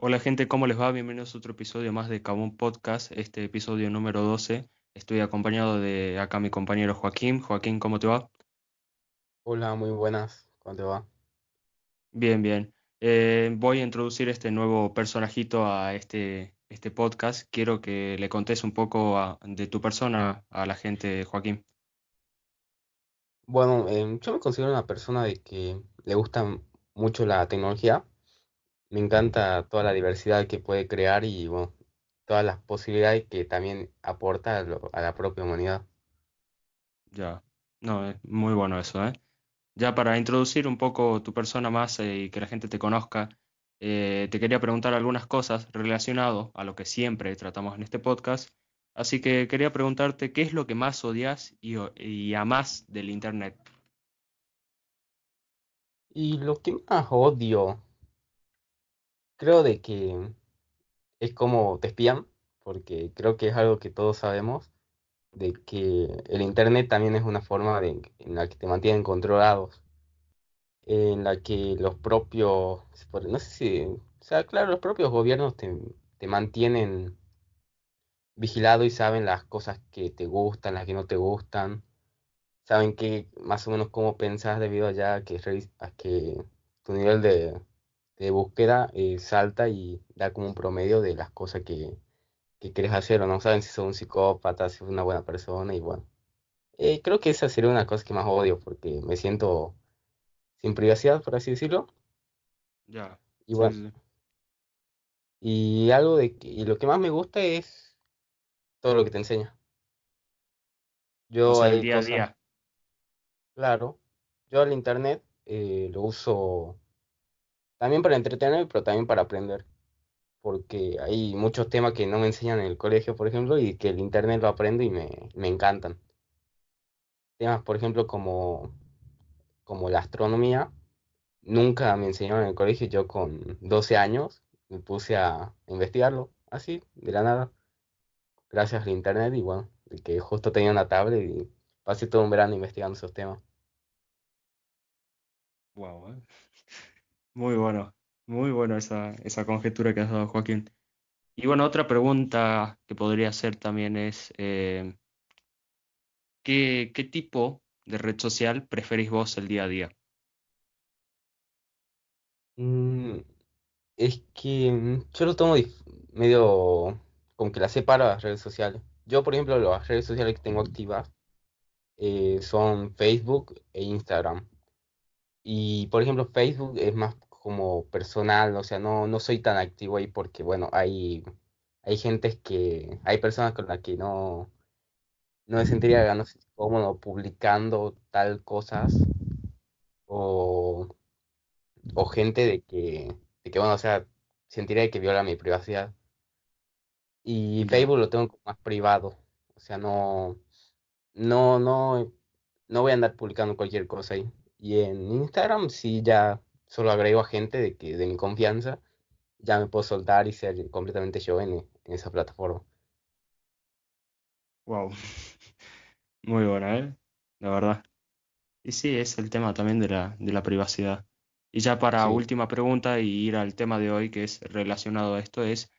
Hola gente, ¿cómo les va? Bienvenidos a otro episodio más de Cabón Podcast, este episodio número 12. Estoy acompañado de acá mi compañero Joaquín. Joaquín, ¿cómo te va? Hola, muy buenas. ¿Cómo te va? Bien, bien. Eh, voy a introducir este nuevo personajito a este, este podcast. Quiero que le contes un poco a- de tu persona a la gente, Joaquín. Bueno, em, yo me considero una persona de que le gusta mucho la tecnología. Me encanta toda la diversidad que puede crear y bueno, todas las posibilidades que también aporta a, lo- a la propia humanidad. Ya, no, es muy bueno eso, ¿eh? Ya para introducir un poco tu persona más eh, y que la gente te conozca, eh, te quería preguntar algunas cosas relacionado a lo que siempre tratamos en este podcast. Así que quería preguntarte qué es lo que más odias y, y amás del Internet. Y lo que más odio, creo de que es como te espían, porque creo que es algo que todos sabemos, de que el internet también es una forma de, en la que te mantienen controlados. en la que los propios, no sé si, sea, claro, los propios gobiernos te, te mantienen vigilado y saben las cosas que te gustan, las que no te gustan, saben que más o menos cómo pensás debido a ya que, a que tu nivel de, de búsqueda eh, salta y da como un promedio de las cosas que, que quieres hacer o no saben si sos un psicópata, si sos una buena persona y bueno. Eh, creo que esa sería una cosa que más odio porque me siento sin privacidad, por así decirlo. Ya, Y sí, bueno, sí. Y algo de y lo que más me gusta es todo lo que te enseña. O Yo sea, el día a cosas, día. claro, yo el internet eh, lo uso también para entretenerme, pero también para aprender, porque hay muchos temas que no me enseñan en el colegio, por ejemplo, y que el internet lo aprendo y me, me encantan. Temas, por ejemplo, como, como la astronomía, nunca me enseñaron en el colegio, yo con 12 años me puse a investigarlo, así, de la nada. gracias al internet y bueno, que justo tenía una tablet y pasé todo un verano investigando esos temas. Wow. Muy bueno, muy bueno esa, esa conjetura que has dado, Joaquín. Y bueno, otra pregunta que podría hacer también es, eh, ¿qué, qué tipo de red social preferís vos el día a día? Mm, es que mm, yo lo tomo medio como que la separo las redes sociales. Yo, por ejemplo, las redes sociales que tengo activas eh, son Facebook e Instagram. Y, por ejemplo, Facebook es más como personal, o sea, no, no soy tan activo ahí porque, bueno, hay, hay gente que, hay personas con las que no, no me sentiría, no sé, cómodo publicando tal cosas o o gente de que, de que, bueno, o sea, sentiría que viola mi privacidad. Y. Facebook lo tengo más privado, o sea, no, no, no, no voy a andar publicando cualquier cosa ahí. Y en Instagram sí ya solo agrego a gente de que, de mi confianza, ya me puedo soltar y ser completamente yo en, en esa plataforma. Wow, muy buena, ¿eh? La verdad. Y sí, es el tema también de la, de la privacidad. Y ya para Sí, última pregunta y ir al tema de hoy que es relacionado a esto es,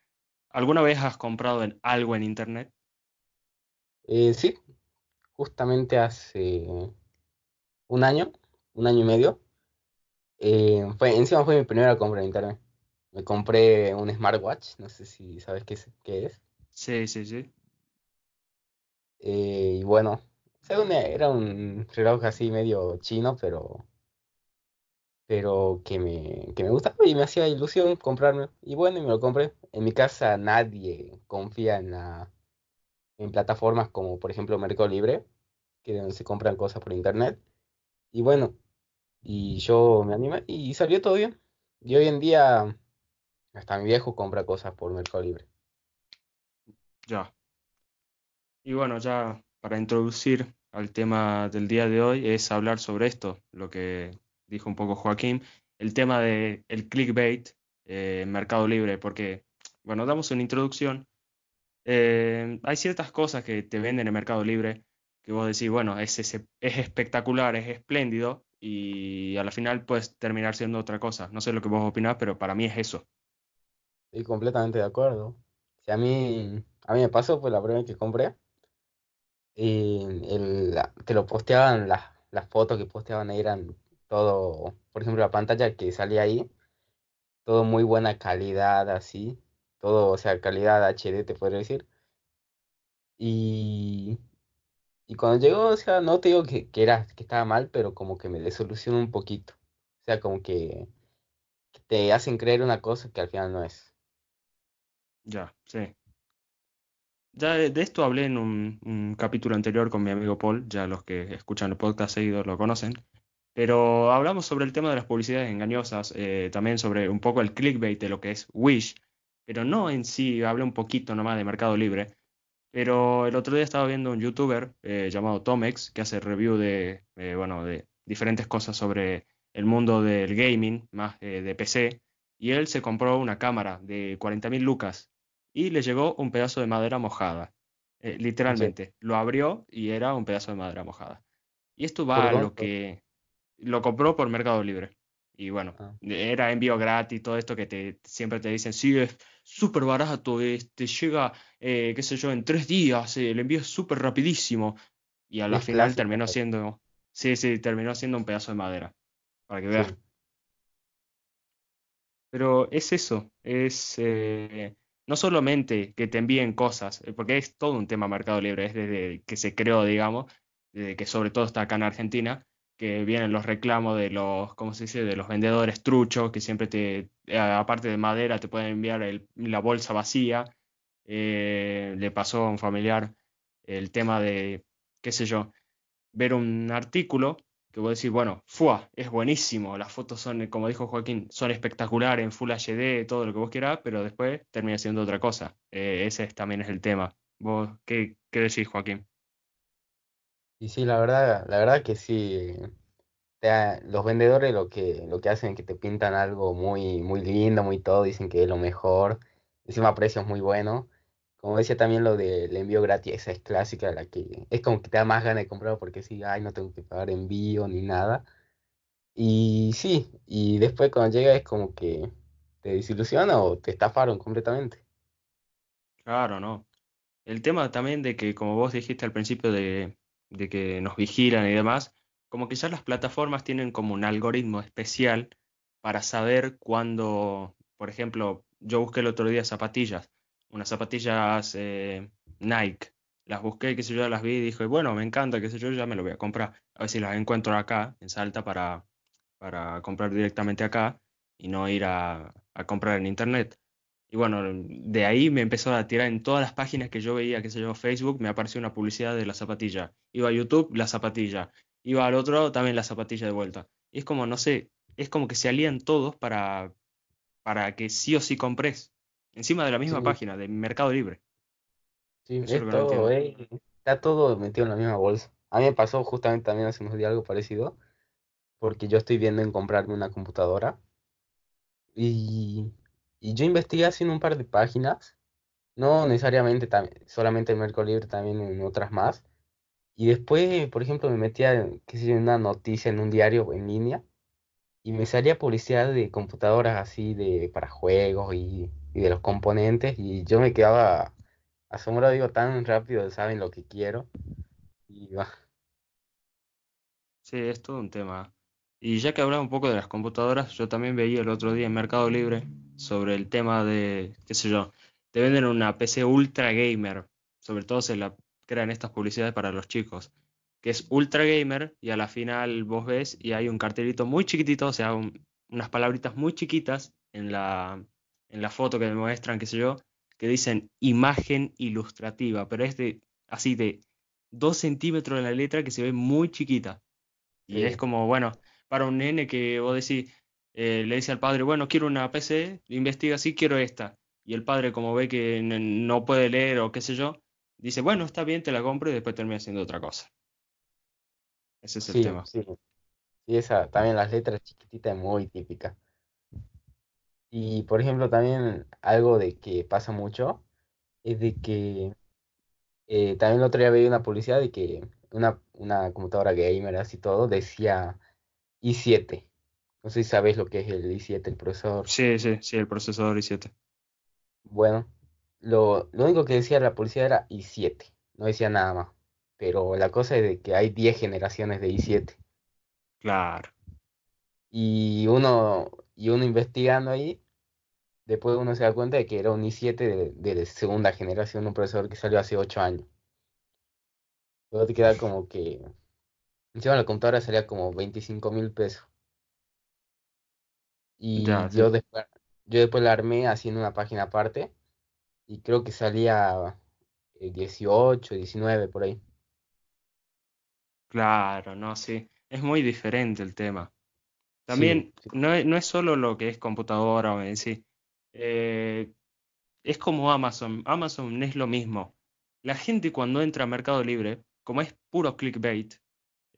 ¿alguna vez has comprado en- algo en internet? Eh, sí, justamente hace un año, un año y medio, eh, fue, encima fue mi primera compra en internet. Me compré un smartwatch, no sé si sabes qué es, qué es. Sí, sí, sí. Eh, y bueno, según era un reloj así medio chino, pero, pero que me, que me gustaba y me hacía ilusión comprarme. Y bueno, y me lo compré. En mi casa nadie confía en la, en plataformas como por ejemplo Mercado Libre, que donde se compran cosas por internet. Y bueno, y yo me animé y salió todo bien. Y hoy en día hasta mi viejo compra cosas por Mercado Libre. Ya. Y bueno, ya para introducir al tema del día de hoy es hablar sobre esto, lo que dijo un poco Joaquín, el tema de el clickbait eh, en Mercado Libre, porque, bueno, damos una introducción. Eh, hay ciertas cosas que te venden en Mercado Libre que vos decís, bueno, es espectacular, es espléndido, y a la final puedes terminar siendo otra cosa. No sé lo que vos opinás, pero para mí es eso. Estoy completamente de acuerdo. Si a mí, a mí me pasó, fue la primera que compré. Y el, la- te lo posteaban, las, las fotos que posteaban eran todo, por ejemplo, la pantalla que salía ahí, todo muy buena calidad, así. Todo, o sea, calidad HD, te podría decir. Y, y cuando llegó, o sea, no te digo que, que era, que estaba mal, pero como que me desilusionó un poquito. O sea, como que, te hacen creer una cosa que al final no es. Ya, sí. Ya de, esto hablé en un, capítulo anterior con mi amigo Paul, ya los que escuchan el podcast seguido lo conocen, pero hablamos sobre el tema de las publicidades engañosas, eh, también sobre un poco el clickbait de lo que es Wish, pero no en sí, hablé un poquito nomás de Mercado Libre, pero el otro día estaba viendo un youtuber eh, llamado Tomex que hace review de, eh, bueno, de diferentes cosas sobre el mundo del gaming, más eh, de PC, y él se compró una cámara de 40.000 lucas y le llegó un pedazo de madera mojada. Eh, Sí. literalmente, lo abrió y era un pedazo de madera mojada. Y esto ¿Por va a lo que lo compró por Mercado Libre. Y bueno, Ah, era envío gratis, todo esto que te, siempre te dicen, sí, es súper barato, este, llega, eh, qué sé yo, en tres días, eh, el envío es súper rapidísimo. Y a la es final clásico. terminó siendo, sí, sí, terminó siendo un pedazo de madera, para que veas. Sí, Pero es eso, es eh, no solamente que te envíen cosas, porque es todo un tema Mercado Libre, es desde que se creó, digamos, desde que sobre todo está acá en Argentina, que vienen los reclamos de los, ¿cómo se dice?, de los vendedores truchos, que siempre te, aparte de madera, te pueden enviar la bolsa vacía. Eh, le pasó a un familiar el tema de, qué sé yo ver un artículo que vos decís, bueno, ¡fua! Es buenísimo, las fotos son, como dijo Joaquín, son espectaculares en Full HD, todo lo que vos quieras, pero después termina siendo otra cosa. Eh, ese es- también es el tema. ¿Vos qué, qué decís, Joaquín? Y sí, la verdad, la verdad que sí. los vendedores lo que, lo que hacen es que te pintan algo muy, muy lindo, muy todo, dicen que es lo mejor, encima precios muy buenos. Como decía también lo del envío gratis, esa es clásica, la que es como que te da más ganas de comprar porque sí, ay, no tengo que pagar envío ni nada. Y sí, y después cuando llega es como que te desilusiona o te estafaron completamente. Claro, ¿no? El tema también de que, como vos dijiste al principio de, de que nos vigilan y demás, como que ya las plataformas tienen como un algoritmo especial para saber cuándo, por ejemplo, yo busqué el otro día zapatillas, unas zapatillas eh, Nike, las busqué, qué sé yo, las vi y dije, bueno, me encanta, qué sé yo, ya me lo voy a comprar. A ver si las encuentro acá, en Salta, para, para comprar directamente acá y no ir a, a comprar en internet. Y bueno, de ahí me empezó a tirar en todas las páginas que yo veía, qué sé yo, Facebook, me apareció una publicidad de la zapatilla. Iba a YouTube, la zapatilla. Iba al otro lado, también la zapatilla de vuelta. Y es como, no sé, es como que se alían todos para, para que sí o sí compres. Encima de la misma Sí, página, de Mercado Libre. sí, es es que todo, eh, está todo metido en la misma bolsa. A mí me pasó justamente también hace unos días algo parecido, porque yo estoy viendo en comprarme una computadora y, y yo investigué así en un par de páginas, no necesariamente tam- solamente en Mercado Libre, también en otras más. Y después, por ejemplo, me metía, qué sé yo, en una noticia en un diario en línea y me salía publicidad de computadoras así de para juegos y, y de los componentes y yo me quedaba asombrado, digo, tan rápido saben lo que quiero. Y va, Sí, es todo un tema. Y ya que hablaba un poco de las computadoras, yo también veía el otro día en Mercado Libre sobre el tema de, qué sé yo, te venden una PC ultra gamer, sobre todo se la crean estas publicidades para los chicos, que es ultra gamer y a la final vos ves y hay un cartelito muy chiquitito, o sea, un- unas palabritas muy chiquitas en la, en la foto que me muestran, qué sé yo, que dicen imagen ilustrativa, pero es de así de 2 centímetros de la letra que se ve muy chiquita. Y es como, bueno, para un nene que vos decís, eh, le dice al padre, bueno, quiero una PC, investiga así, quiero esta. Y el padre, como ve que no puede leer o qué sé yo, dice, bueno, está bien, te la compro y después termina haciendo otra cosa. Ese es el sí, tema. sí, sí, esa, también las letras chiquititas es muy típica. Y por ejemplo, también algo de que pasa mucho es de que eh, también el otro día veía una publicidad de que una, una computadora gamer así todo decía i siete No sé si sabes lo que es el i siete el procesador. Sí, sí, sí, el procesador i7. Bueno, lo, lo único que decía la policía era i7, no decía nada más. Pero la cosa es de que hay 10 generaciones de i7. Claro, Y uno, y uno investigando ahí, después uno se da cuenta de que era un i7 de, de segunda generación, un procesador que salió hace 8 años. Luego te queda como que, encima la computadora salía como veinticinco mil pesos. Y ya, yo sí. después, yo después la armé haciendo una página aparte y creo que salía eh, 18, 19 por ahí. Claro, no, sí. Es muy diferente el tema. Sí, También sí, no es, no es solo lo que es computadora o en sí. Eh, es como Amazon. Amazon es lo mismo. La gente cuando entra a Mercado Libre, como es puro clickbait,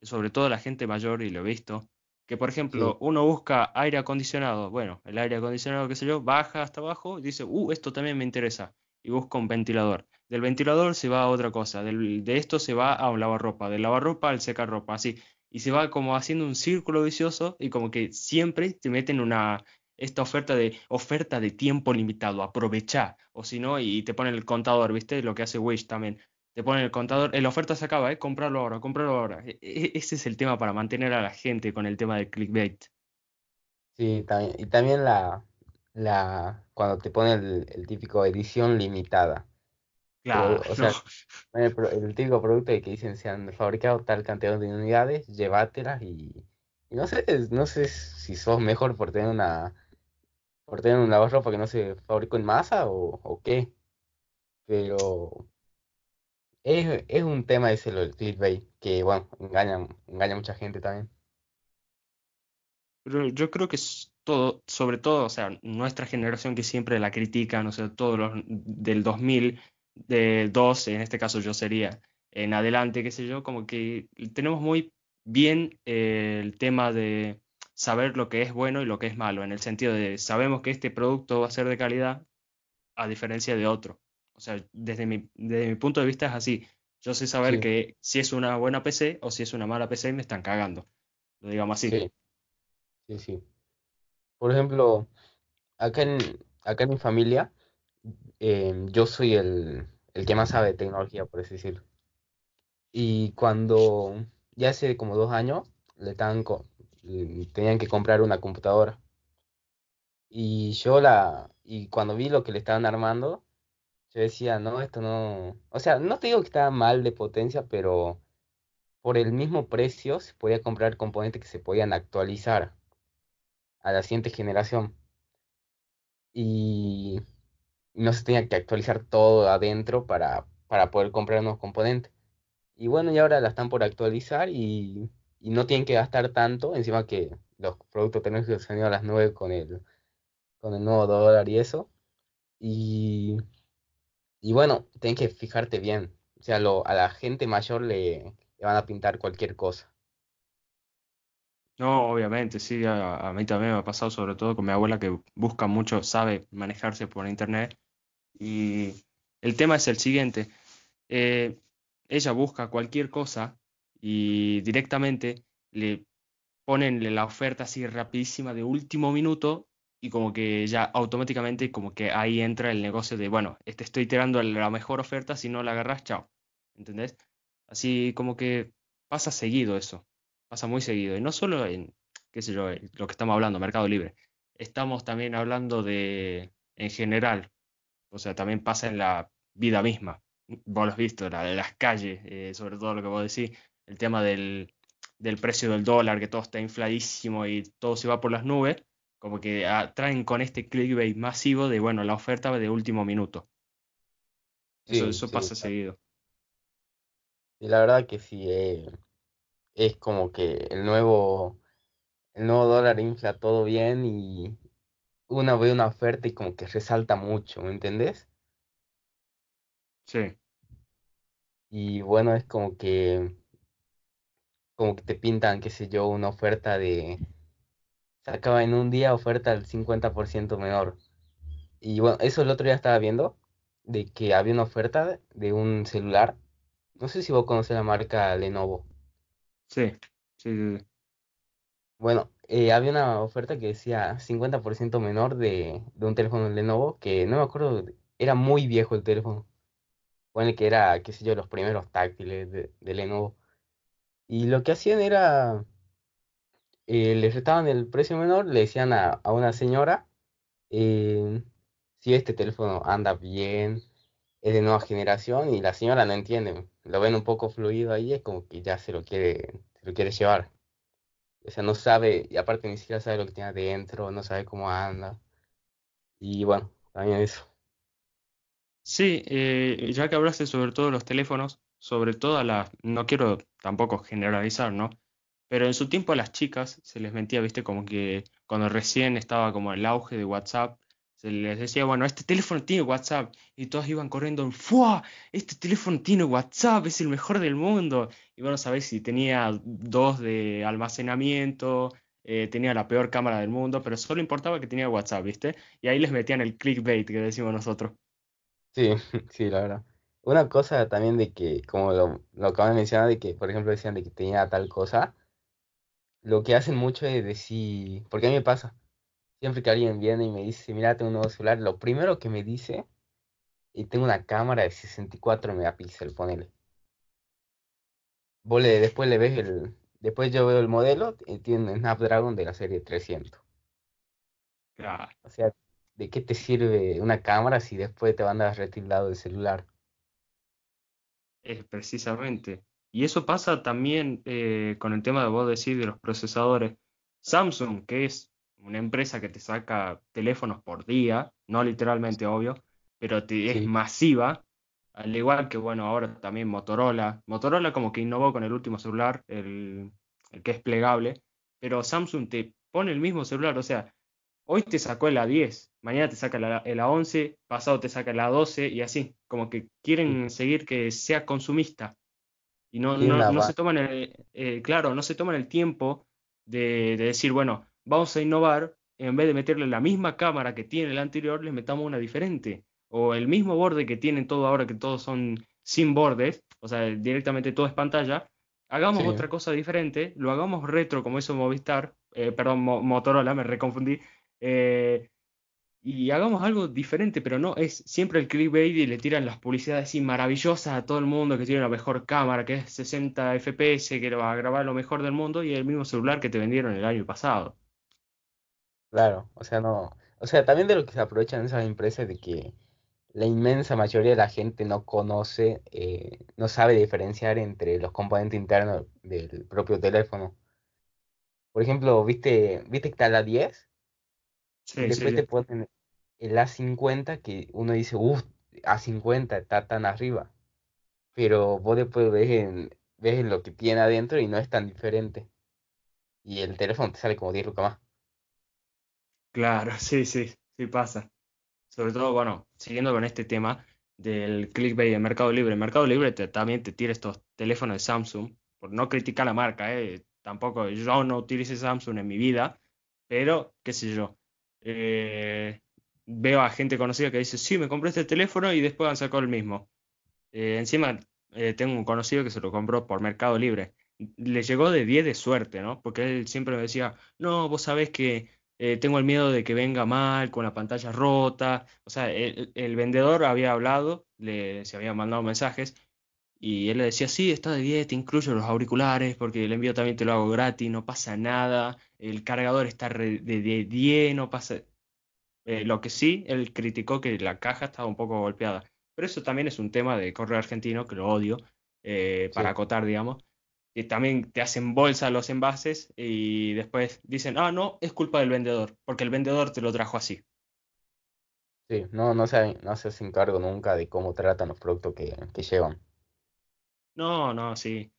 sobre todo la gente mayor, y lo he visto, que por sí, ejemplo uno busca aire acondicionado, bueno, el aire acondicionado, qué sé yo, baja hasta abajo y dice, uh, esto también me interesa, y busca un ventilador. Del ventilador se va a otra cosa, del- de esto se va a un lavarropa, del lavarropa al secarropa, así, y se va como haciendo un círculo vicioso y como que siempre te meten una, esta oferta de, oferta de tiempo limitado, aprovechá, o si no, y te ponen el contador, ¿viste? Lo que hace Wish también te ponen el contador, eh, la oferta se acaba, ¿eh? Comprarlo ahora, comprarlo ahora. E- e- ese es el tema para mantener a la gente con el tema del clickbait. sí, también, y también la, la, cuando te pone el, el típico edición limitada. Claro, o no. sea, el, típico producto de que dicen se han fabricado tal cantidad de unidades, llévatelas y, y no sé, no sé si sos mejor por tener una, por tener un lavarropa que no se fabricó en masa o, o qué, pero es, es un tema ese lo del clickbait, que bueno, engaña, engaña a mucha gente también. Pero yo creo que es todo, sobre todo, o sea, nuestra generación que siempre la critican, o sea, todos los del 2000, del 12, en este caso yo sería, en adelante, qué sé yo, como que tenemos muy bien eh, el tema de saber lo que es bueno y lo que es malo, en el sentido de sabemos que este producto va a ser de calidad, a diferencia de otro. O sea, desde mi, desde mi punto de vista es así. Yo sé saber Sí, que si es una buena PC o si es una mala PC me están cagando. Lo digamos así. sí, sí, sí. Por ejemplo, acá en, acá en mi familia, eh, yo soy el, el que más sabe de tecnología, por así decirlo. Y cuando ya hace como dos años, le estaban tenían que comprar una computadora. Y yo la, y cuando vi lo que le estaban armando, yo decía, no, esto no, o sea, no te digo que estaba mal de potencia, pero por el mismo precio se podía comprar componentes que se podían actualizar a la siguiente generación. Y no se tenía que actualizar todo adentro para, para poder comprar nuevos componentes. Y bueno, y ahora la están por actualizar y, y no tienen que gastar tanto, encima que los productos tecnológicos se han ido a las nubes con el, con el nuevo dólar y eso. Y, y bueno, tienen que fijarte bien. O sea, lo, a la gente mayor le, le van a pintar cualquier cosa. No, obviamente, sí, a, a mí también me ha pasado, sobre todo con mi abuela que busca mucho, sabe manejarse por internet. Y el tema es el siguiente. eh, ella busca cualquier cosa y directamente le ponen la oferta así rapidísima de último minuto y como que ya automáticamente como que ahí entra el negocio de, bueno, te estoy tirando la mejor oferta, si no la agarras, chao. ¿Entendés? Así como que pasa seguido eso, pasa muy seguido. Y no solo en, qué sé yo, lo que estamos hablando, Mercado Libre. Estamos también hablando de, en general, o sea, también pasa en la vida misma. Vos lo has visto, la de las calles, eh, sobre todo lo que vos decís, el tema del, del precio del dólar, que todo está infladísimo y todo se va por las nubes, como que ah, traen con este clickbait masivo de, bueno, la oferta de último minuto. Eso, eso sí, pasa claro. seguido. Y la verdad que sí, eh, es como que el nuevo, el nuevo dólar infla todo bien y uno ve una oferta y como que resalta mucho, ¿me entendés? Sí. Y bueno, es como que, como que te pintan, qué sé yo, una oferta de, se acaba en un día, oferta al 50% menor. Y bueno, eso el otro día estaba viendo, de que había una oferta de un celular. No sé si vos conoces la marca Lenovo. Sí, sí. Bueno, eh, había una oferta que decía 50% menor de, de un teléfono Lenovo, que no me acuerdo, era muy viejo el teléfono. Pone que era, qué sé yo, los primeros táctiles de, de Lenovo. Y lo que hacían era, eh, les restaban el precio menor, le decían a, a una señora eh, si este teléfono anda bien, es de nueva generación, y la señora no entiende, lo ven un poco fluido ahí, es como que ya se lo quiere, se lo quiere llevar. O sea, no sabe, y aparte ni siquiera sabe lo que tiene adentro, no sabe cómo anda. Y bueno, también eso. Sí, eh, ya que hablaste sobre todo los teléfonos, sobre todo a las, no quiero tampoco generalizar, ¿no? Pero en su tiempo a las chicas se les mentía, viste, como que cuando recién estaba como el auge de WhatsApp, se les decía, bueno, este teléfono tiene WhatsApp, y todas iban corriendo, ¡fua! Este teléfono tiene WhatsApp, es el mejor del mundo. Y bueno, sabés si tenía dos de almacenamiento, eh, tenía la peor cámara del mundo, pero solo importaba que tenía WhatsApp, ¿viste? Y ahí les metían el clickbait que decimos nosotros. Sí, sí, la verdad. Una cosa también de que, como lo, lo acaban de mencionar, de que, por ejemplo, decían de que tenía tal cosa, lo que hacen mucho es decir, porque a mí me pasa, siempre que alguien viene y me dice, mira, tengo un nuevo celular, lo primero que me dice, y tengo una cámara de 64 megapíxeles, ponele. Vos le- después le ves el, después yo veo el modelo y tiene un Snapdragon de la serie 300. Claro, O sea, ¿de qué te sirve una cámara si después te van a retildado el celular? es precisamente. Y eso pasa también eh, con el tema de vos decir de los procesadores. Samsung, que es una empresa que te saca teléfonos por día, no literalmente obvio, pero te- es masiva, al igual que, bueno, ahora también Motorola. Motorola como que innovó con el último celular, el, el que es plegable, pero Samsung te pone el mismo celular, o sea, hoy te sacó el A10, mañana te saca la- el A11, pasado te saca el A12 y así, como que quieren seguir que sea consumista. Y no, no, no se toman el, eh, claro, no se toman el tiempo de, de decir, bueno, vamos a innovar, en vez de meterle la misma cámara que tiene el anterior, le metamos una diferente. O el mismo borde que tienen todo ahora, que todos son sin bordes, o sea, directamente todo es pantalla, hagamos Sí, otra cosa diferente, lo hagamos retro como hizo Movistar, eh, perdón, Mo- Motorola, me reconfundí, eh, y hagamos algo diferente, pero no es siempre el clickbait y le tiran las publicidades así maravillosas a todo el mundo que tiene la mejor cámara, que es 60 FPS, que lo va a grabar lo mejor del mundo y el mismo celular que te vendieron el año pasado. claro. O sea, no. O sea, también de lo que se aprovechan esas empresas de que la inmensa mayoría de la gente no conoce, eh, no sabe diferenciar entre los componentes internos del propio teléfono. Por ejemplo, ¿viste, viste que está la 10 sí, después te ponen el A50 que uno dice, uff, A50 está tan arriba, pero vos después ves, en, ves en lo que tiene adentro y no es tan diferente. Y el teléfono te sale como 10 lucas más. Claro, sí, sí, sí pasa. Sobre todo, bueno, siguiendo con este tema del clickbait de Mercado Libre. Mercado Libre te- también te tira estos teléfonos de Samsung, por no criticar la marca, eh. Tampoco, yo no utilicé Samsung en mi vida, pero qué sé yo. Eh, veo a gente conocida que dice, sí, me compré este teléfono y después han sacado el mismo. Eh, encima, eh, tengo un conocido que se lo compró por Mercado Libre. Le llegó de 10 de suerte, ¿no? Porque él siempre me decía, no, vos sabés que tengo el miedo de que venga mal, con la pantalla rota. O sea, el, el vendedor había hablado, le, se había mandado mensajes, y él le decía, sí, está de 10, te incluyo los auriculares, porque el envío también te lo hago gratis, no pasa nada. El cargador está de, de 10, no pasa... Eh, lo que sí, él criticó que la caja estaba un poco golpeada. Pero eso también es un tema de correo argentino, que lo odio, eh, para Sí, acotar, digamos. Que también te hacen bolsa los envases y después dicen, ah, no, es culpa del vendedor, porque el vendedor te lo trajo así. sí, no, no se, no se hacen cargo nunca de cómo tratan los productos que, que llevan. No, no, sí.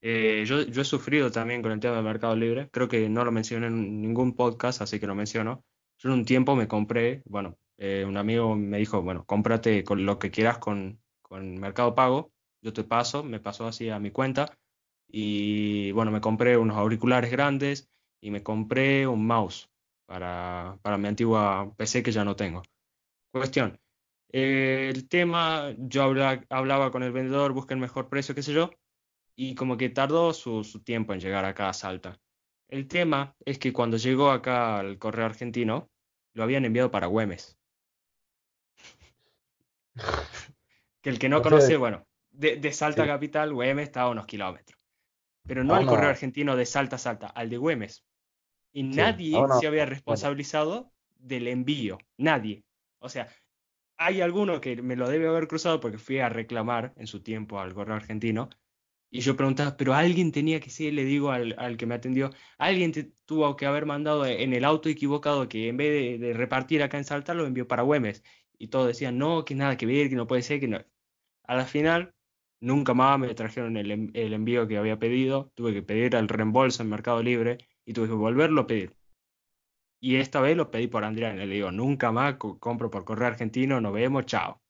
Eh, yo, he sufrido también con el tema del Mercado Libre. Creo que no lo mencioné en ningún podcast, así que lo menciono. Yo en un tiempo me compré, bueno, eh, un amigo me dijo, bueno, cómprate con lo que quieras con, con Mercado Pago. Yo te paso, me pasó así a mi cuenta. Y bueno, me compré unos auriculares grandes y me compré un mouse para, para mi antigua PC que ya no tengo. Cuestión. eh, el tema, yo habla- hablaba con el vendedor, busqué el mejor precio, qué sé yo y como que tardó su, su tiempo en llegar acá a Salta. El tema es que cuando llegó acá al correo argentino, lo habían enviado para Güemes. que el que no conoce, bueno, de, Salta Capital, Güemes está a unos kilómetros. Pero no al correo argentino de Salta Salta, al de Güemes. Y nadie se había responsabilizado del envío. Nadie. O sea, hay alguno que me lo debe haber cruzado porque fui a reclamar en su tiempo al correo argentino. Y yo preguntaba, pero alguien tenía que ser, le digo al, que me atendió, alguien tuvo que haber mandado en el auto equivocado que en vez de, repartir acá en Salta lo envió para Güemes. Y todos decían, no, que nada que ver, que no puede ser, que no. A la final, nunca más me trajeron el, el envío que había pedido. Tuve que pedir el reembolso en Mercado Libre y tuve que volverlo a pedir. Y esta vez lo pedí por Andrea. Le digo, nunca más compro por correo argentino, nos vemos, chao.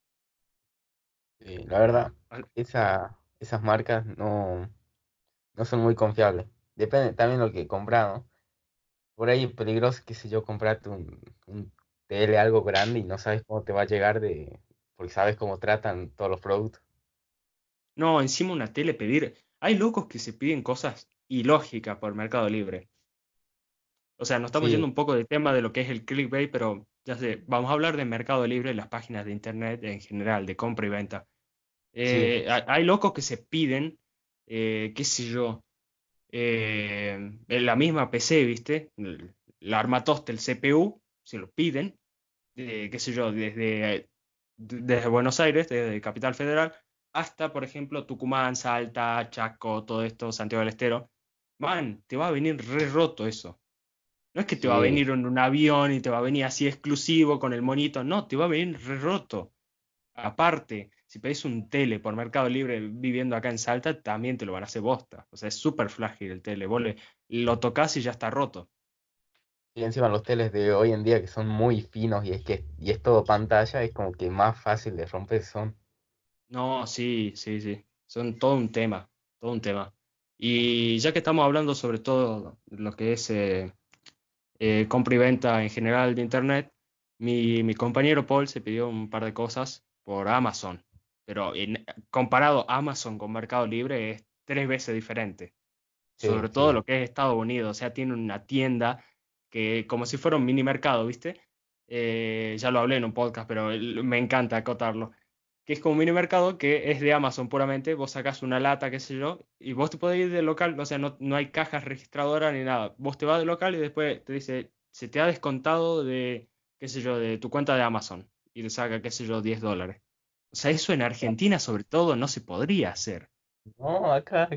Sí, la verdad, esa, esas marcas no, no son muy confiables. Depende también de lo que comprado. Por ahí es peligroso, qué sé yo, comprarte un, un TL algo grande y no sabes cómo te va a llegar de, porque sabes cómo tratan todos los productos. No, encima una tele pedir. Hay locos que se piden cosas ilógicas por Mercado Libre. O sea, nos estamos yendo un poco del tema de lo que es el clickbait, pero ya sé, vamos a hablar de Mercado Libre, las páginas de Internet en general, de compra y venta. Eh, hay locos que se piden, eh, qué sé yo, eh, en la misma PC, ¿viste? La armatoste, el CPU, se lo piden, qué sé yo, desde, desde Buenos Aires, desde Capital Federal, hasta, por ejemplo, Tucumán, Salta, Chaco, todo esto, Santiago del Estero. Man, te va a venir re roto eso. No es que te va a venir en un avión y te va a venir así exclusivo con el monito, no, te va a venir re roto. Aparte, si pedís un tele por Mercado Libre viviendo acá en Salta, también te lo van a hacer bosta. O sea, es súper frágil el tele. Vos lo tocas y ya está roto. Y encima los teles de hoy en día que son muy finos y es que y es todo pantalla, es como que más fácil de romper son. No, sí, sí, sí. Son todo un tema, todo un tema. Y ya que estamos hablando sobre todo lo que es eh, eh, compra y venta en general de Internet, mi, mi, compañero Paul se pidió un par de cosas por Amazon, pero en, comparado Amazon con Mercado Libre es tres veces diferente. Sobre todo lo que es Estados Unidos, o sea, tiene una tienda que como si fuera un mini mercado, ¿viste? Eh, ya lo hablé en un podcast, pero me encanta acotarlo que es como un mini mercado que es de Amazon puramente, vos sacás una lata, qué sé yo, y vos te podés ir del local, o sea, no, no hay cajas registradoras ni nada, vos te vas del local y después te dice, se te ha descontado de, qué sé yo, de tu cuenta de Amazon, y te saca, qué sé yo, 10 dólares. O sea, eso en Argentina sobre todo no se podría hacer. No, acá,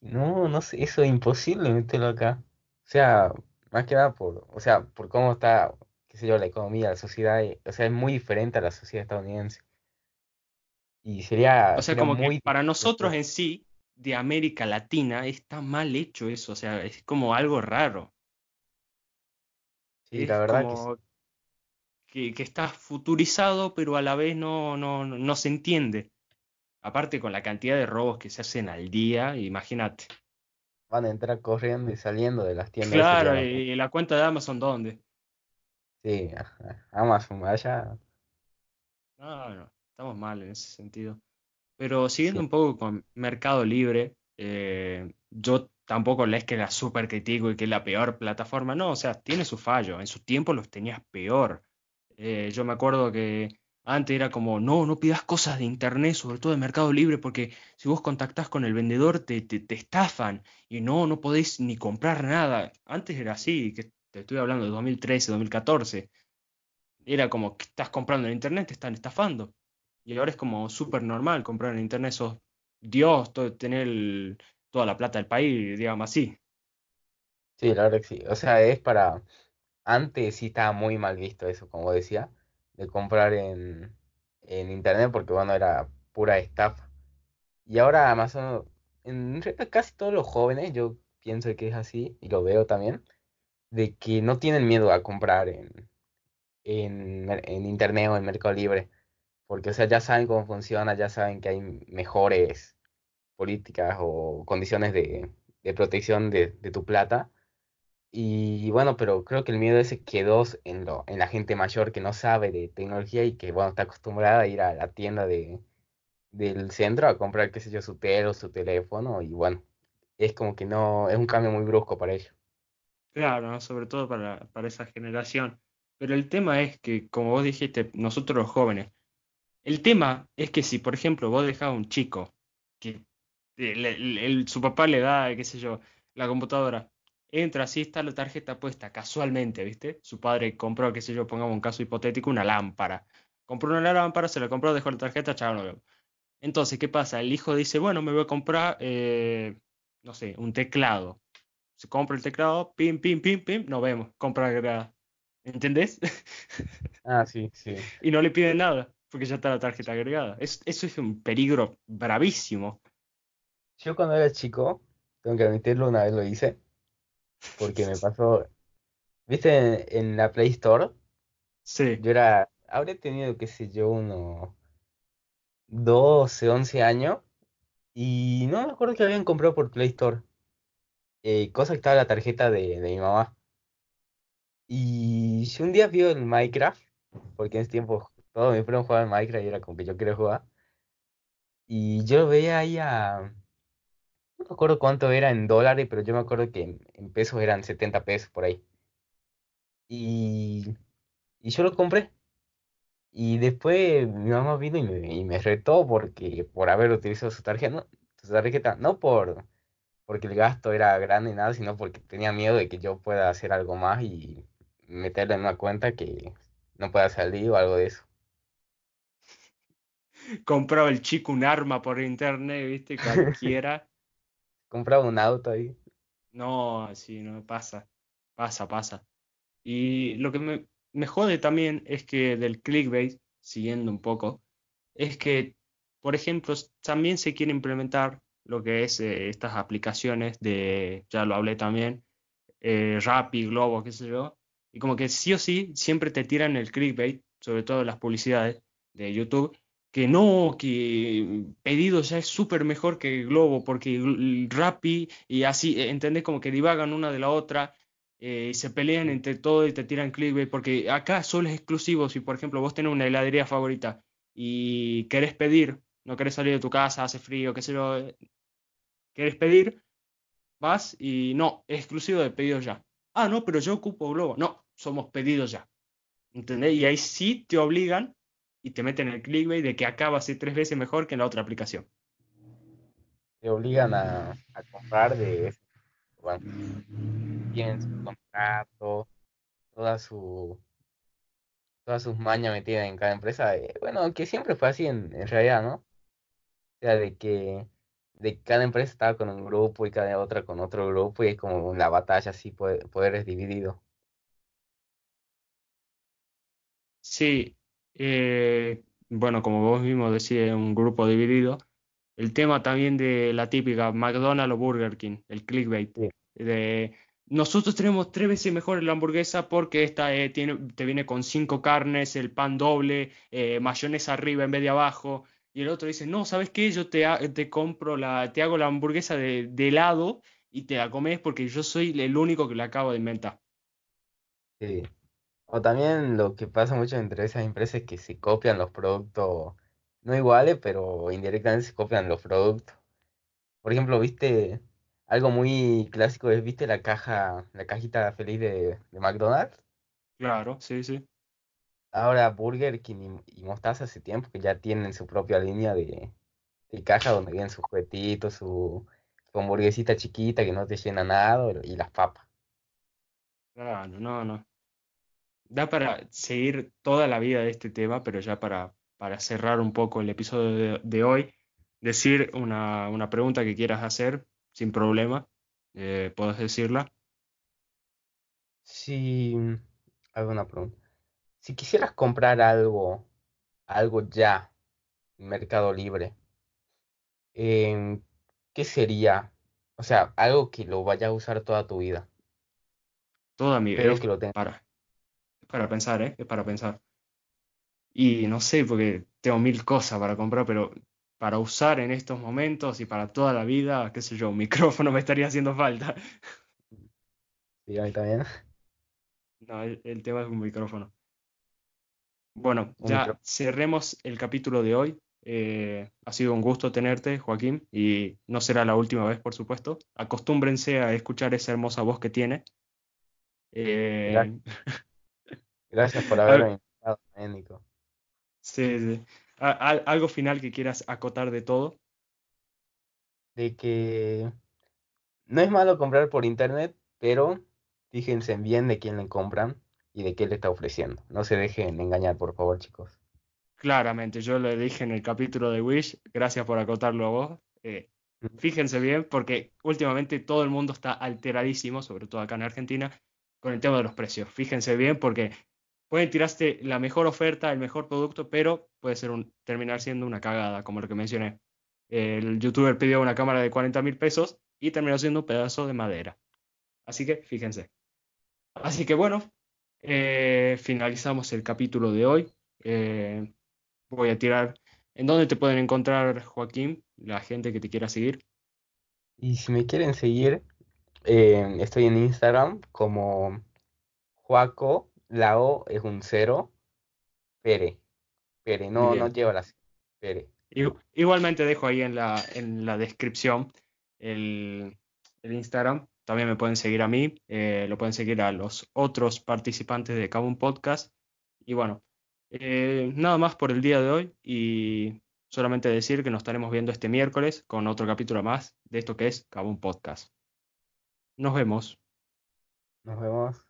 no, no sé, eso es imposible meterlo acá. O sea, más que nada por, o sea, por cómo está, qué sé yo, la economía, la sociedad, o sea, es muy diferente a la sociedad estadounidense. Y sería. O sea, como que para nosotros en sí, de América Latina, está mal hecho eso. O sea, es como algo raro. Sí, la verdad que, que, está futurizado, pero a la vez no, no, no se entiende. Aparte con la cantidad de robos que se hacen al día, imagínate. Van a entrar corriendo y saliendo de las tiendas. Claro, y la cuenta de Amazon, ¿dónde? Sí, Amazon, allá. No, no estamos mal en ese sentido. Pero siguiendo un poco con Mercado Libre, eh, yo tampoco es que la super critico y que es la peor plataforma, no, o sea, tiene su fallo, en su tiempo los tenías peor. Eh, yo me acuerdo que antes era como, no, no pidas cosas de internet, sobre todo de Mercado Libre, porque si vos contactás con el vendedor te, te, estafan y no, no podéis ni comprar nada. Antes era así, que te estoy hablando de 2013, 2014. Era como que estás comprando en internet, te están estafando. Y ahora es como súper normal comprar en internet, sos Dios, tener toda la plata del país, digamos así. Sí, la verdad que sí. O sea, es para... Antes sí estaba muy mal visto eso, como decía, de comprar en, en internet porque, bueno, era pura estafa. Y ahora Amazon, en casi todos los jóvenes, yo pienso que es así, y lo veo también, de que no tienen miedo a comprar en, en, en internet o en Mercado Libre porque, o sea, ya saben cómo funciona, ya saben que hay mejores políticas o condiciones de, protección de, tu plata. Y bueno, pero creo que el miedo ese quedó en, lo, en la gente mayor que no sabe de tecnología y que, bueno, está acostumbrada a ir a la tienda de, del centro a comprar, qué sé yo, su tele o su teléfono. Y bueno, es como que no, es un cambio muy brusco para ellos. Claro, sobre todo para, para esa generación. Pero el tema es que, como vos dijiste, nosotros los jóvenes, el tema es que si, por ejemplo, vos dejás a un chico que su papá le da, qué sé yo, la computadora, entra, así está la tarjeta puesta casualmente, ¿viste? Su padre compró, qué sé yo, pongamos un caso hipotético, una lámpara. Compró una lámpara, se la compró, dejó la tarjeta, chao, no vemos. Entonces, ¿qué pasa? El hijo dice, bueno, me voy a comprar, eh, no sé, un teclado. Se compra el teclado, pim, pim, pim, pim, nos vemos, compra agregada. ¿Entendés? Ah, sí, sí. y no le piden nada, porque ya está la tarjeta agregada. eso es un peligro bravísimo. Yo cuando era chico, tengo que admitirlo, una vez lo hice, porque me pasó, ¿viste en, la Play Store? Sí. Yo era, habría tenido, qué sé yo, unos 12, 11 años, y no me acuerdo que habían comprado por Play Store, eh, cosa que estaba la tarjeta de, de mi mamá. Y yo un día vi el Minecraft, porque en ese tiempo todos mis primos jugaban Minecraft y era como que yo quería jugar. Y yo veía ahí a, no me acuerdo cuánto era en dólares, pero yo me acuerdo que en, pesos eran 70 pesos por ahí. Y, y yo lo compré. Y después mi mamá vino y me, y me retó porque por haber utilizado su tarjeta, no, su tarjeta, no por porque el gasto era grande y nada, sino porque tenía miedo de que yo pueda hacer algo más y meterle en una cuenta que no pueda salir o algo de eso. Compraba el chico un arma por internet, viste, cualquiera. Compraba un auto ahí. No, así no pasa, pasa, pasa. Y lo que me, me jode también es que del clickbait, siguiendo un poco, es que, por ejemplo, también se quiere implementar lo que es eh, estas aplicaciones de, ya lo hablé también, eh, Rappi, Globo, qué sé yo, y como que sí o sí siempre te tiran el clickbait, sobre todo las publicidades de YouTube, que no, que pedido ya es súper mejor que Globo, porque Rappi y así, eh, ¿entendés? Como que divagan una de la otra eh, y se pelean entre todo y te tiran clickbait, porque acá solo es exclusivo. Si, por ejemplo, vos tenés una heladería favorita y querés pedir, no querés salir de tu casa, hace frío, qué sé yo, eh, querés pedir, vas y no, es exclusivo de pedido ya. Ah, no, pero yo ocupo Globo. No, somos pedidos ya. ¿Entendés? Y ahí sí te obligan y te meten el clickbait de que acá va a ser tres veces mejor que en la otra aplicación. Te obligan a, comprar de bueno, tienen su contrato, toda su todas sus mañas metidas en cada empresa. Eh, bueno, que siempre fue así en, realidad, ¿no? O sea, de que de cada empresa estaba con un grupo y cada otra con otro grupo y es como la batalla así, poderes divididos. Sí, eh, bueno, como vos mismo decís, un grupo dividido. El tema también de la típica McDonald's o Burger King, el clickbait. De, nosotros tenemos tres veces mejor la hamburguesa porque esta eh, tiene, te viene con cinco carnes, el pan doble, eh, mayonesa arriba en vez de abajo. Y el otro dice, no, ¿sabes qué? Yo te, te compro la, te hago la hamburguesa de, de helado y te la comes porque yo soy el único que la acabo de inventar. Sí. O también lo que pasa mucho entre esas empresas es que se copian los productos, no iguales, pero indirectamente se copian los productos. Por ejemplo, viste, algo muy clásico es, viste la caja, la cajita feliz de, McDonald's. Claro, sí, sí. Ahora Burger King y, Mostaza hace tiempo que ya tienen su propia línea de, caja donde vienen sus juguetitos, su, su hamburguesita chiquita que no te llena nada y las papas. Claro, no, no da para seguir toda la vida de este tema, pero ya para, para cerrar un poco el episodio de, hoy, decir una, una, pregunta que quieras hacer sin problema, eh, puedes decirla. Si, alguna pregunta. Si quisieras comprar algo, algo ya, Mercado Libre, em, ¿qué sería? O sea, algo que lo vayas a usar toda tu vida. Toda mi vida. que lo Para para pensar, ¿eh? Es para pensar. Y no sé, porque tengo mil cosas para comprar, pero para usar en estos momentos y para toda la vida, qué sé yo, un micrófono me estaría haciendo falta. Sí, a mí también. No, el, tema es un micrófono. Bueno, ya cerremos el capítulo de hoy. Eh, ha sido un gusto tenerte, Joaquín, y no será la última vez, por supuesto. Acostúmbrense a escuchar esa hermosa voz que tiene. Eh, Gracias por haberme invitado, Nico. Sí, sí. ¿Algo final que quieras acotar de todo? De que no es malo comprar por internet, pero fíjense bien de quién le compran y de qué le está ofreciendo. No se dejen engañar, por favor, chicos. Claramente, yo le dije en el capítulo de Wish, gracias por acotarlo a vos. Eh, fíjense bien, porque últimamente todo el mundo está alteradísimo, sobre todo acá en Argentina, con el tema de los precios. Fíjense bien, porque pueden tirarse la mejor oferta, el mejor producto, pero puede ser un, terminar siendo una cagada, como lo que mencioné. El youtuber pidió una cámara de 40 mil pesos y terminó siendo un pedazo de madera. Así que fíjense. Así que bueno, eh, finalizamos el capítulo de hoy. Eh, voy a tirar. ¿En dónde te pueden encontrar, Joaquín? La gente que te quiera seguir. Y si me quieren seguir, eh, estoy en Instagram como Joaco, la O es un cero, Pere. Pere, no, no lleva la Pere. Igualmente dejo ahí en la, en la descripción el, el Instagram. También me pueden seguir a mí, eh, lo pueden seguir a los otros participantes de Kabum Podcast. Y bueno, eh, nada más por el día de hoy y solamente decir que nos estaremos viendo este miércoles con otro capítulo más de esto que es Kabum Podcast. Nos vemos. Nos vemos.